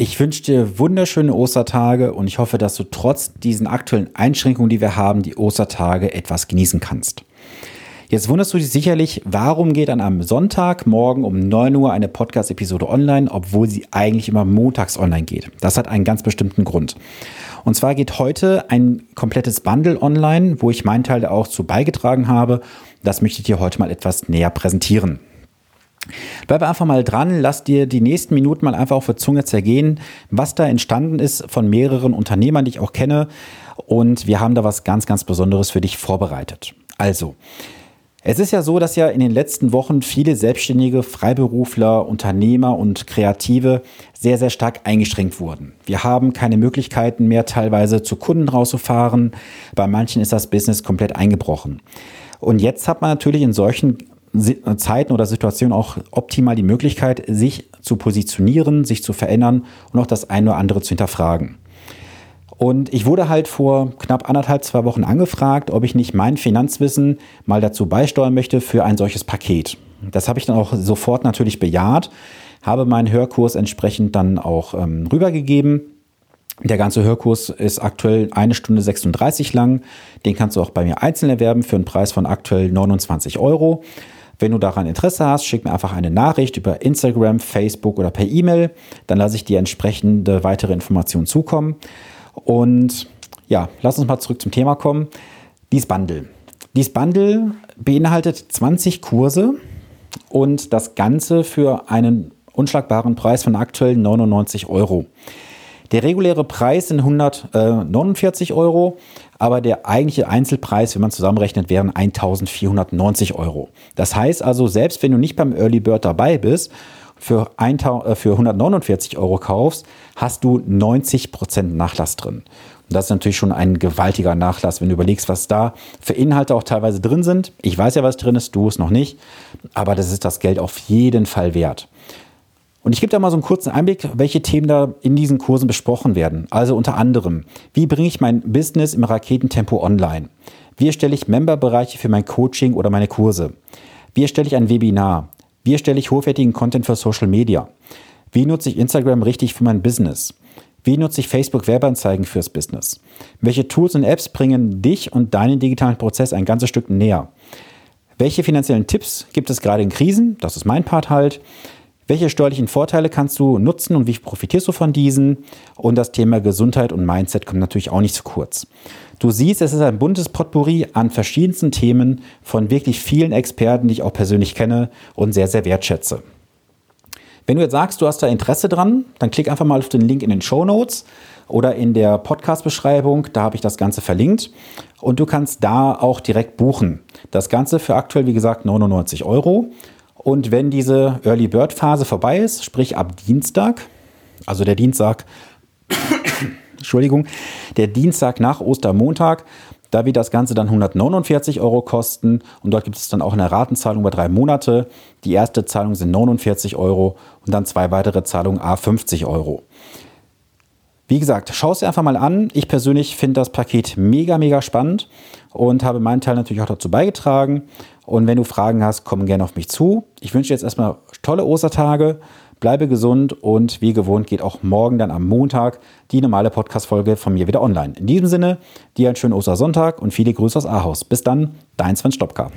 Ich wünsche dir wunderschöne Ostertage und ich hoffe, dass du trotz diesen aktuellen Einschränkungen, die wir haben, die Ostertage etwas genießen kannst. Jetzt wunderst du dich sicherlich, warum geht dann am Sonntagmorgen um 9 Uhr eine Podcast-Episode online, obwohl sie eigentlich immer montags online geht. Das hat einen ganz bestimmten Grund. Und zwar geht heute ein komplettes Bundle online, wo ich meinen Teil auch zu beigetragen habe. Das möchte ich dir heute mal etwas näher präsentieren. Bleib einfach mal dran, lass dir die nächsten Minuten mal einfach auf der Zunge zergehen, was da entstanden ist von mehreren Unternehmern, die ich auch kenne. Und wir haben da was ganz, ganz Besonderes für dich vorbereitet. Also, es ist ja so, dass ja in den letzten Wochen viele Selbstständige, Freiberufler, Unternehmer und Kreative sehr, sehr stark eingeschränkt wurden. Wir haben keine Möglichkeiten mehr, teilweise zu Kunden rauszufahren. Bei manchen ist das Business komplett eingebrochen. Und jetzt hat man natürlich in solchen Zeiten oder Situationen auch optimal die Möglichkeit, sich zu positionieren, sich zu verändern und auch das eine oder andere zu hinterfragen. Und ich wurde halt vor knapp anderthalb, zwei Wochen angefragt, ob ich nicht mein Finanzwissen mal dazu beisteuern möchte für ein solches Paket. Das habe ich dann auch sofort natürlich bejaht, habe meinen Hörkurs entsprechend dann auch ähm, rübergegeben. Der ganze Hörkurs ist aktuell eine Stunde 36 lang. Den kannst du auch bei mir einzeln erwerben für einen Preis von aktuell 29 Euro. Wenn du daran Interesse hast, schick mir einfach eine Nachricht über Instagram, Facebook oder per E-Mail. Dann lasse ich dir entsprechende weitere Informationen zukommen. Und ja, lass uns mal zurück zum Thema kommen. Dies Bundle. Dies Bundle beinhaltet 20 Kurse und das Ganze für einen unschlagbaren Preis von aktuell 99 Euro. Der reguläre Preis sind 149 Euro, aber der eigentliche Einzelpreis, wenn man zusammenrechnet, wären 1490 Euro. Das heißt also, selbst wenn du nicht beim Early Bird dabei bist, für, 149 äh, Euro kaufst, hast du 90% Nachlass drin. Und das ist natürlich schon ein gewaltiger Nachlass, wenn du überlegst, was da für Inhalte auch teilweise drin sind. Ich weiß ja, was drin ist, du es noch nicht, aber das ist das Geld auf jeden Fall wert. Und ich gebe da mal so einen kurzen Einblick, welche Themen da in diesen Kursen besprochen werden. Also unter anderem, wie bringe ich mein Business im Raketentempo online? Wie erstelle ich Memberbereiche für mein Coaching oder meine Kurse? Wie erstelle ich ein Webinar? Wie erstelle ich hochwertigen Content für Social Media? Wie nutze ich Instagram richtig für mein Business? Wie nutze ich Facebook Werbeanzeigen fürs Business? Welche Tools und Apps bringen dich und deinen digitalen Prozess ein ganzes Stück näher? Welche finanziellen Tipps gibt es gerade in Krisen? Das ist mein Part halt. Welche steuerlichen Vorteile kannst du nutzen und wie profitierst du von diesen? Und das Thema Gesundheit und Mindset kommt natürlich auch nicht zu kurz. Du siehst, es ist ein buntes Potpourri an verschiedensten Themen von wirklich vielen Experten, die ich auch persönlich kenne und sehr, sehr wertschätze. Wenn du jetzt sagst, du hast da Interesse dran, dann klick einfach mal auf den Link in den Show Notes oder in der Podcast-Beschreibung. Da habe ich das Ganze verlinkt. Und du kannst da auch direkt buchen. Das Ganze für aktuell, wie gesagt, 99 Euro. Und wenn diese Early Bird Phase vorbei ist, sprich ab Dienstag, also der Dienstag, Entschuldigung, der Dienstag nach Ostermontag, da wird das Ganze dann 149 Euro kosten und dort gibt es dann auch eine Ratenzahlung über drei Monate. Die erste Zahlung sind 49 Euro und dann zwei weitere Zahlungen A 50 Euro. Wie gesagt, schau es dir einfach mal an. Ich persönlich finde das Paket mega, mega spannend und habe meinen Teil natürlich auch dazu beigetragen. Und wenn du Fragen hast, komm gerne auf mich zu. Ich wünsche dir jetzt erstmal tolle Ostertage, bleibe gesund und wie gewohnt geht auch morgen dann am Montag die normale Podcast-Folge von mir wieder online. In diesem Sinne, dir einen schönen Ostersonntag und viele Grüße aus Ahaus. Bis dann, dein Sven Stopka.